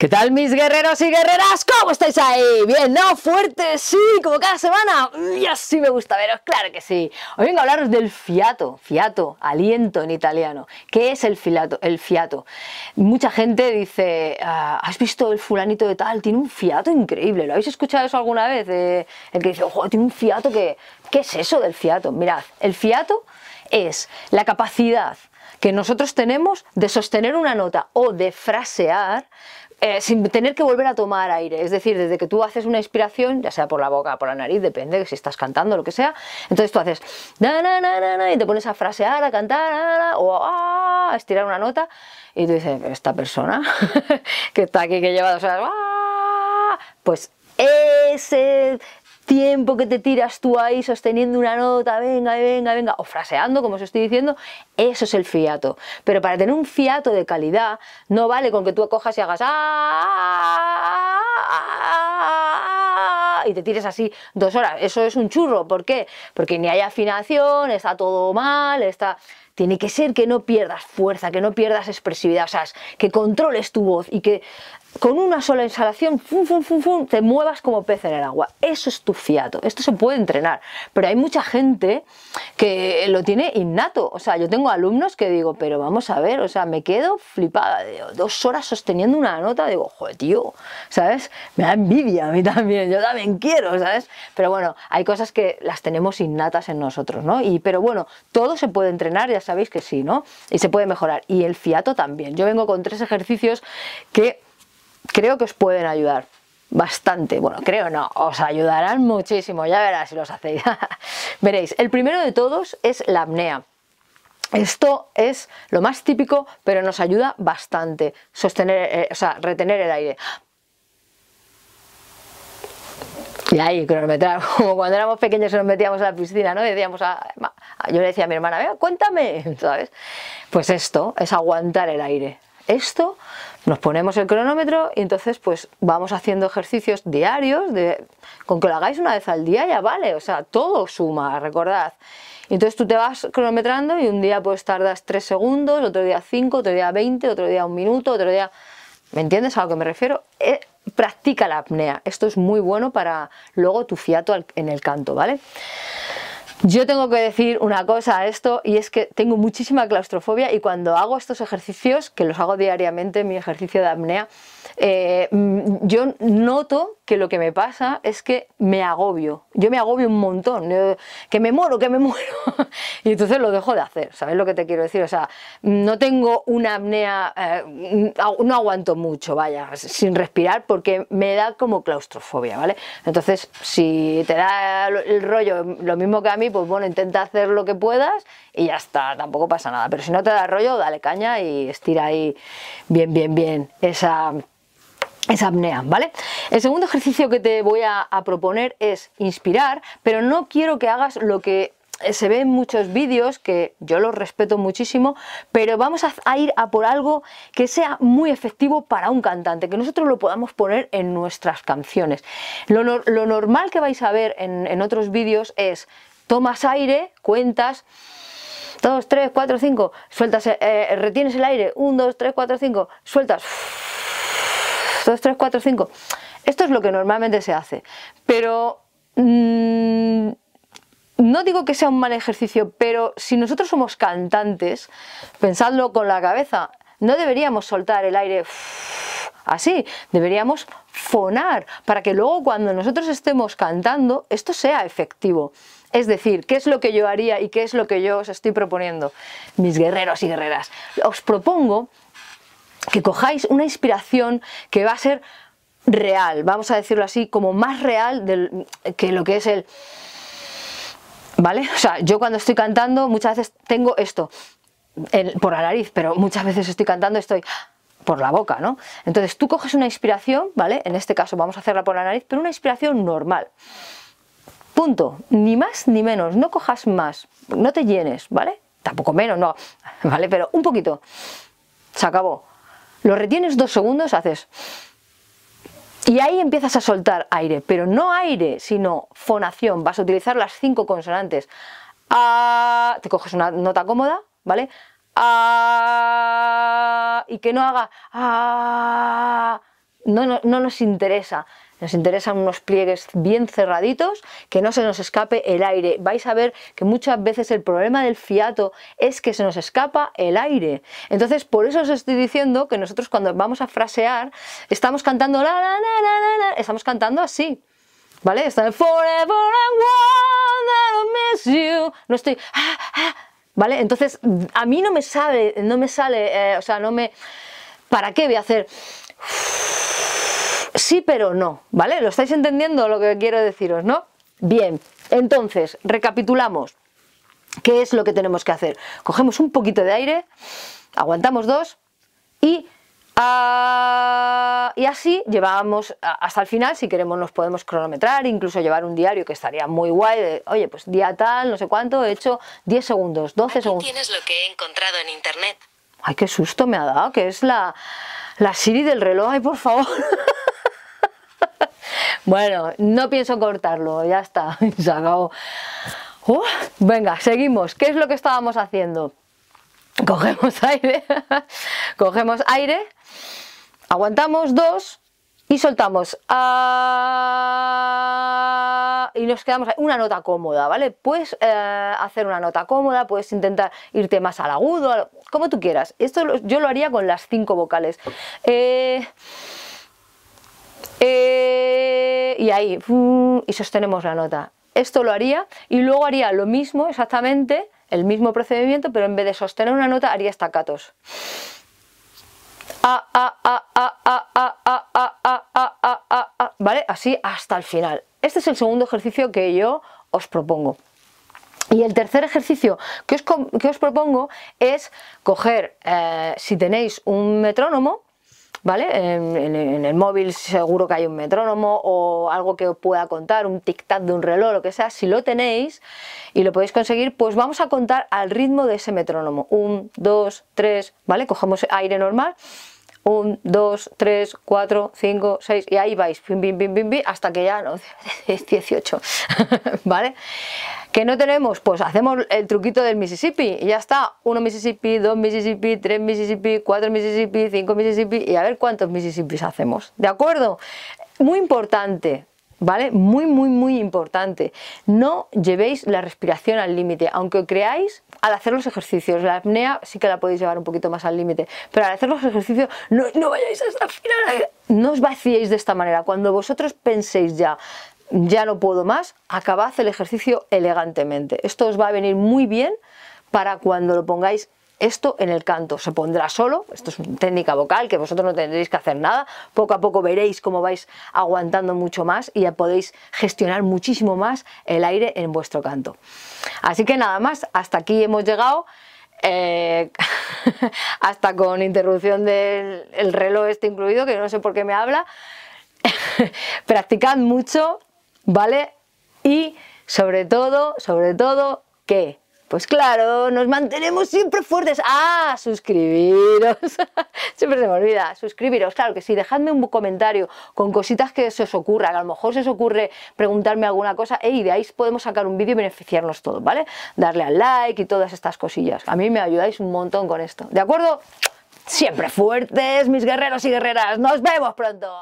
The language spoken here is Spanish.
¿Qué tal mis guerreros y guerreras? ¿Cómo estáis ahí? ¿Bien? ¿No? ¿Fuerte? Sí, como cada semana. Y así me gusta veros, claro que sí. Hoy vengo a hablaros del fiato, fiato, aliento en italiano. ¿Qué es el fiato? El fiato. Mucha gente dice, ah, ¿has visto el fulanito de tal? Tiene un fiato increíble. ¿Lo habéis escuchado eso alguna vez? el que dice, ojo, tiene un fiato que... ¿Qué es eso del fiato? Mirad, el fiato es la capacidad que nosotros tenemos de sostener una nota o de frasear eh, sin tener que volver a tomar aire. Es decir, desde que tú haces una inspiración, ya sea por la boca, por la nariz, depende de si estás cantando, lo que sea, entonces tú haces y te pones a frasear, a cantar o a estirar una nota y tú dices, esta persona que está aquí, que lleva dos horas, pues ese tiempo que te tiras tú ahí sosteniendo una nota, venga, venga, venga, o fraseando, como os estoy diciendo, eso es el fiato. Pero para tener un fiato de calidad, no vale con que tú cojas y hagas y te tires así dos horas. Eso es un churro. ¿Por qué? Porque ni hay afinación, está todo mal, está tiene que ser que no pierdas fuerza, que no pierdas expresividad, o sea, que controles tu voz y que con una sola exhalación fum, fum, fum, te muevas como pez en el agua. Eso es tu fiato. Esto se puede entrenar. Pero hay mucha gente que lo tiene innato. O sea, yo tengo alumnos que digo, pero vamos a ver, o sea, me quedo flipada. dos horas sosteniendo una nota, digo, joder, tío, ¿sabes? Me da envidia a mí también. Yo también quiero, ¿sabes? Pero bueno, hay cosas que las tenemos innatas en nosotros, ¿no? Y, pero bueno, todo se puede entrenar, ya sabéis que sí, ¿no? Y se puede mejorar. Y el fiato también. Yo vengo con tres ejercicios que creo que os pueden ayudar bastante. Bueno, creo no, os ayudarán muchísimo, ya verás si los hacéis. Veréis, el primero de todos es la apnea. Esto es lo más típico, pero nos ayuda bastante. Sostener, eh, o sea, retener el aire. Y ahí, cronometrar, como cuando éramos pequeños y nos metíamos a la piscina, ¿no? Decíamos a, yo le decía a mi hermana, vea, cuéntame, ¿sabes? Pues esto es aguantar el aire. Esto nos ponemos el cronómetro y entonces pues vamos haciendo ejercicios diarios, con que lo hagáis una vez al día ya vale, o sea, todo suma, recordad. Entonces tú te vas cronometrando y un día pues tardas 3 segundos, otro día 5, otro día 20, otro día un minuto, otro día... ¿Me entiendes a lo que me refiero? Eh, practica la apnea, esto es muy bueno para luego tu fiato en el canto, ¿vale? Yo tengo que decir una cosa a esto y es que tengo muchísima claustrofobia y cuando hago estos ejercicios, que los hago diariamente, mi ejercicio de apnea, eh, mm, yo noto que lo que me pasa es que me agobio, yo me agobio un montón, que me muero, que me muero, y entonces lo dejo de hacer, ¿sabes lo que te quiero decir? O sea, no tengo una apnea, eh, no aguanto mucho, vaya, sin respirar porque me da como claustrofobia, ¿vale? Entonces, si te da el rollo lo mismo que a mí, pues bueno, intenta hacer lo que puedas y ya está, tampoco pasa nada, pero si no te da rollo, dale caña y estira ahí bien, bien, bien esa esa apnea, ¿vale? El segundo ejercicio que te voy a, proponer es inspirar, pero no quiero que hagas lo que se ve en muchos vídeos, que yo los respeto muchísimo, pero vamos a, ir a por algo que sea muy efectivo para un cantante, que nosotros lo podamos poner en nuestras canciones. Lo, normal que vais a ver en, otros vídeos es tomas aire, cuentas, 2, 3, 4, 5, sueltas, eh, eh, retienes el aire, 1, 2, 3, 4, 5, sueltas 2, 3, 4, 5. Esto es lo que normalmente se hace. Pero mmm, no digo que sea un mal ejercicio, pero si nosotros somos cantantes, pensadlo con la cabeza, no deberíamos soltar el aire así, deberíamos fonar para que luego cuando nosotros estemos cantando esto sea efectivo. Es decir, ¿qué es lo que yo haría y qué es lo que yo os estoy proponiendo? Mis guerreros y guerreras, os propongo que cojáis una inspiración que va a ser real, vamos a decirlo así, como más real que lo que es el... ¿Vale? O sea, yo cuando estoy cantando muchas veces tengo esto por la nariz, pero muchas veces estoy cantando estoy por la boca, ¿no? Entonces tú coges una inspiración, ¿vale? En este caso vamos a hacerla por la nariz, pero una inspiración normal. Punto. Ni más ni menos. No cojas más. No te llenes, ¿vale? Tampoco menos, no. ¿Vale? Pero un poquito. Se acabó. Lo retienes dos segundos, haces... Y ahí empiezas a soltar aire, pero no aire, sino fonación. Vas a utilizar las cinco consonantes. A, te coges una nota cómoda, ¿vale? A, y que no haga a, no, no, no nos interesa. Nos interesan unos pliegues bien cerraditos, que no se nos escape el aire. Vais a ver que muchas veces el problema del fiato es que se nos escapa el aire. Entonces, por eso os estoy diciendo que nosotros cuando vamos a frasear, estamos cantando estamos cantando así. ¿Vale? Está el Forever I want miss you. No estoy. Ah, ah, ¿Vale? Entonces, a mí no me sale, no me sale, eh, o sea, no me. ¿Para qué voy a hacer? Sí, pero no, ¿vale? ¿Lo estáis entendiendo lo que quiero deciros, no? Bien, entonces, recapitulamos. ¿Qué es lo que tenemos que hacer? Cogemos un poquito de aire, aguantamos dos y, ah, y así llevamos hasta el final. Si queremos, nos podemos cronometrar, incluso llevar un diario que estaría muy guay. oye, pues día tal, no sé cuánto, he hecho 10 segundos, 12 segundos. Tienes lo que he encontrado en internet. Ay, qué susto me ha dado, que es la, la Siri del reloj. Ay, por favor. Bueno, no pienso cortarlo, ya está, se acabó. venga, seguimos. ¿Qué es lo que estábamos haciendo? Cogemos aire, cogemos aire, aguantamos dos y soltamos. Ah, y nos quedamos una nota cómoda, ¿vale? Puedes eh, hacer una nota cómoda, puedes intentar irte más al agudo, como tú quieras. Esto yo lo haría con las cinco vocales. Eh, eh, y ahí, y sostenemos la nota. Esto lo haría y luego haría lo mismo exactamente, el mismo procedimiento, pero en vez de sostener una nota haría estacatos. ¿Vale? Así hasta el final. Este es el segundo ejercicio que yo os propongo. Y el tercer ejercicio que os, que os propongo es coger, si tenéis un metrónomo, ¿vale? En, el móvil seguro que hay un metrónomo o algo que os pueda contar, un tic-tac de un reloj, lo que sea. Si lo tenéis y lo podéis conseguir, pues vamos a contar al ritmo de ese metrónomo. Un, dos, tres, ¿vale? Cogemos aire normal. Un, dos, tres, cuatro, cinco, seis y ahí vais, hasta que ya no, es 18, ¿vale? ¿Qué no tenemos? Pues hacemos el truquito del Mississippi y ya está. Uno Mississippi, dos Mississippi, tres Mississippi, cuatro Mississippi, cinco Mississippi y a ver cuántos Mississippis hacemos. ¿De acuerdo? Muy importante, ¿vale? Muy, muy, muy importante. No llevéis la respiración al límite, aunque creáis al hacer los ejercicios. La apnea sí que la podéis llevar un poquito más al límite, pero al hacer los ejercicios no, no vayáis hasta el final. No os vaciéis de esta manera. Cuando vosotros penséis ya, ya no puedo más, acabad el ejercicio elegantemente. Esto os va a venir muy bien para cuando lo pongáis esto en el canto. Se pondrá solo, esto es una técnica vocal que vosotros no tendréis que hacer nada. Poco a poco veréis cómo vais aguantando mucho más y ya podéis gestionar muchísimo más el aire en vuestro canto. Así que nada más, hasta aquí hemos llegado. Eh, hasta con interrupción del reloj este incluido, que no sé por qué me habla. Practicad mucho, ¿vale? Y sobre todo, sobre todo, ¿qué? Pues claro, nos mantenemos siempre fuertes. ¡Ah! Suscribiros. siempre se me olvida. Suscribiros. Claro que sí. Dejadme un comentario con cositas que se os ocurra. a lo mejor se os ocurre preguntarme alguna cosa. Y de ahí podemos sacar un vídeo y beneficiarnos todos, ¿vale? Darle al like y todas estas cosillas. A mí me ayudáis un montón con esto. ¿De acuerdo? Siempre fuertes, mis guerreros y guerreras. Nos vemos pronto.